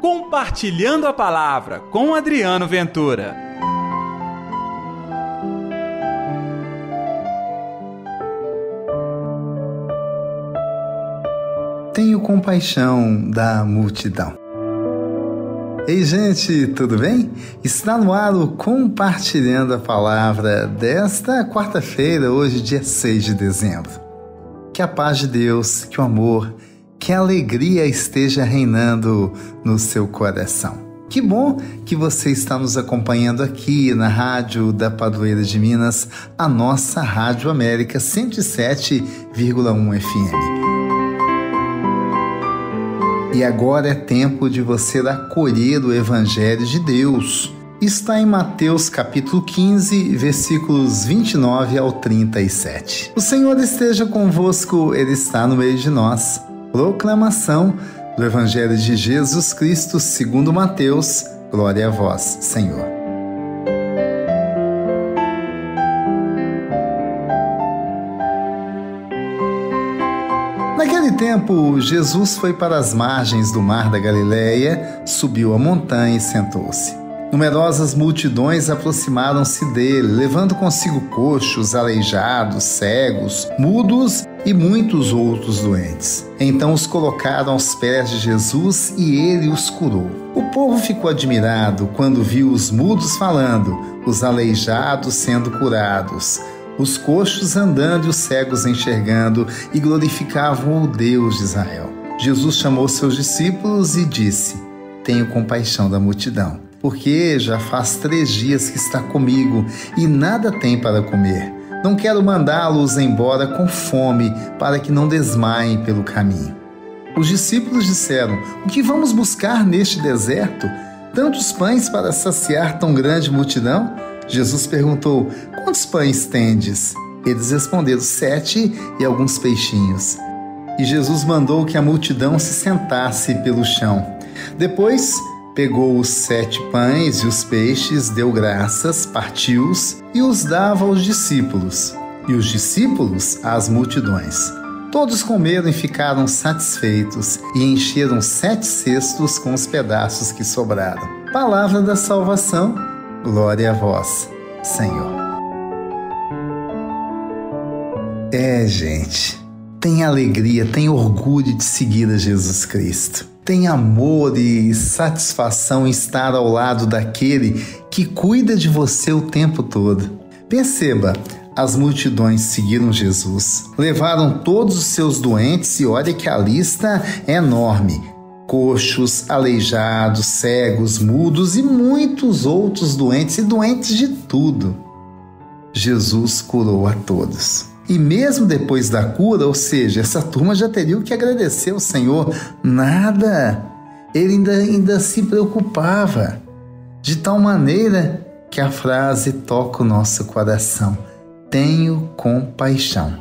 Compartilhando a Palavra com Adriano Ventura. Tenho compaixão da multidão. Ei, gente, tudo bem? Está no ar o Compartilhando a Palavra desta quarta-feira, hoje, dia 6 de dezembro. Que a paz de Deus, que o amor, que a alegria esteja reinando no seu coração. Que bom que você está nos acompanhando aqui na Rádio da Padroeira de Minas, a nossa Rádio América 107,1 FM. E agora é tempo de você acolher o Evangelho de Deus. Está em Mateus capítulo 15, versículos 29 ao 37. O Senhor esteja convosco, Ele está no meio de nós. Proclamação do Evangelho de Jesus Cristo segundo Mateus. Glória a vós, Senhor. Naquele tempo, Jesus foi para as margens do mar da Galileia, subiu a montanha e sentou-se. Numerosas multidões aproximaram-se dele, levando consigo coxos, aleijados, cegos, mudos e muitos outros doentes. Então os colocaram aos pés de Jesus e ele os curou. O povo ficou admirado quando viu os mudos falando, os aleijados sendo curados, os coxos andando e os cegos enxergando e glorificavam o Deus de Israel. Jesus chamou seus discípulos e disse: Tenho compaixão da multidão porque já faz três dias que está comigo e nada tem para comer. Não quero mandá-los embora com fome, para que não desmaiem pelo caminho. Os discípulos disseram: O que vamos buscar neste deserto? Tantos pães para saciar tão grande multidão? Jesus perguntou: Quantos pães tendes? Eles responderam: Sete e alguns peixinhos. E Jesus mandou que a multidão se sentasse pelo chão. Depois Pegou os sete pães e os peixes, deu graças, partiu-os e os dava aos discípulos, e os discípulos às multidões. Todos comeram e ficaram satisfeitos, e encheram sete cestos com os pedaços que sobraram. Palavra da salvação, glória a vós, Senhor. É, gente, tem alegria, tem orgulho de seguir a Jesus Cristo tem amor e satisfação estar ao lado daquele que cuida de você o tempo todo. Perceba, as multidões seguiram Jesus, levaram todos os seus doentes e olha que a lista é enorme. Coxos, aleijados, cegos, mudos e muitos outros doentes e doentes de tudo. Jesus curou a todos. E mesmo depois da cura, ou seja, essa turma já teria que agradecer ao Senhor. Nada. Ele ainda, ainda se preocupava. De tal maneira que a frase toca o nosso coração: Tenho compaixão.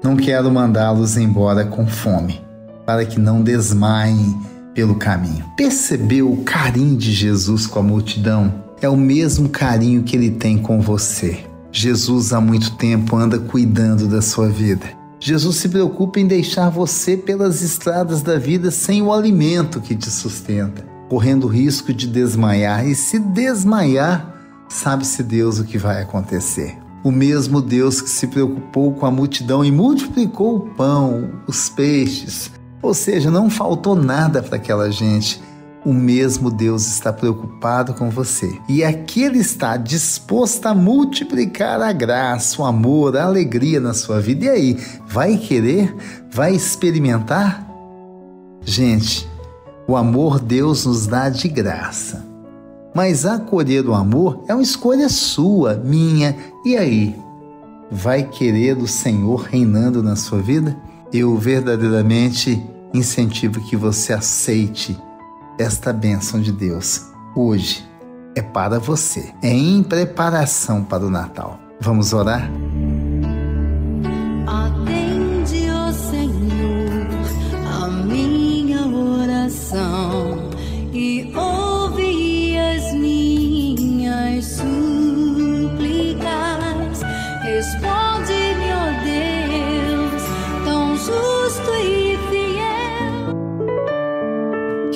Não quero mandá-los embora com fome, para que não desmaiem pelo caminho. Percebeu o carinho de Jesus com a multidão? É o mesmo carinho que ele tem com você. Jesus há muito tempo anda cuidando da sua vida. Jesus se preocupa em deixar você pelas estradas da vida sem o alimento que te sustenta, correndo o risco de desmaiar. E se desmaiar, sabe-se Deus o que vai acontecer. O mesmo Deus que se preocupou com a multidão e multiplicou o pão, os peixes, ou seja, não faltou nada para aquela gente o mesmo Deus está preocupado com você. E aqui Ele está disposto a multiplicar a graça, o amor, a alegria na sua vida. E aí, vai querer? Vai experimentar? Gente, o amor Deus nos dá de graça. Mas acolher o amor é uma escolha sua, minha. E aí? Vai querer o Senhor reinando na sua vida? Eu verdadeiramente incentivo que você aceite esta bênção de Deus hoje é para você, é em preparação para o Natal. Vamos orar?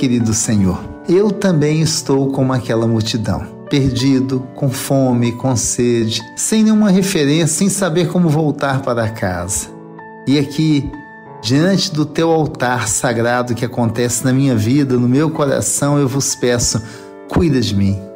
Querido Senhor, eu também estou como aquela multidão, perdido, com fome, com sede, sem nenhuma referência, sem saber como voltar para casa. E aqui, diante do teu altar sagrado que acontece na minha vida, no meu coração, eu vos peço, cuida de mim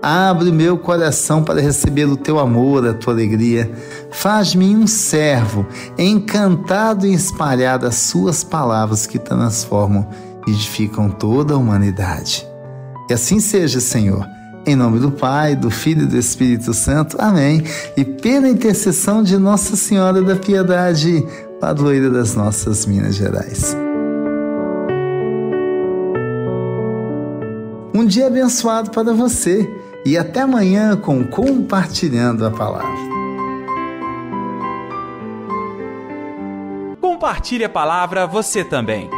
Abre meu coração para receber o teu amor, a tua alegria. Faz-me um servo, encantado em espalhar as suas palavras que transformam edificam toda a humanidade. Que assim seja, Senhor. Em nome do Pai, do Filho e do Espírito Santo. Amém. E pela intercessão de Nossa Senhora da Piedade, padroeira das nossas Minas Gerais. Um dia abençoado para você e até amanhã com Compartilhando a Palavra. Compartilhe a palavra você também.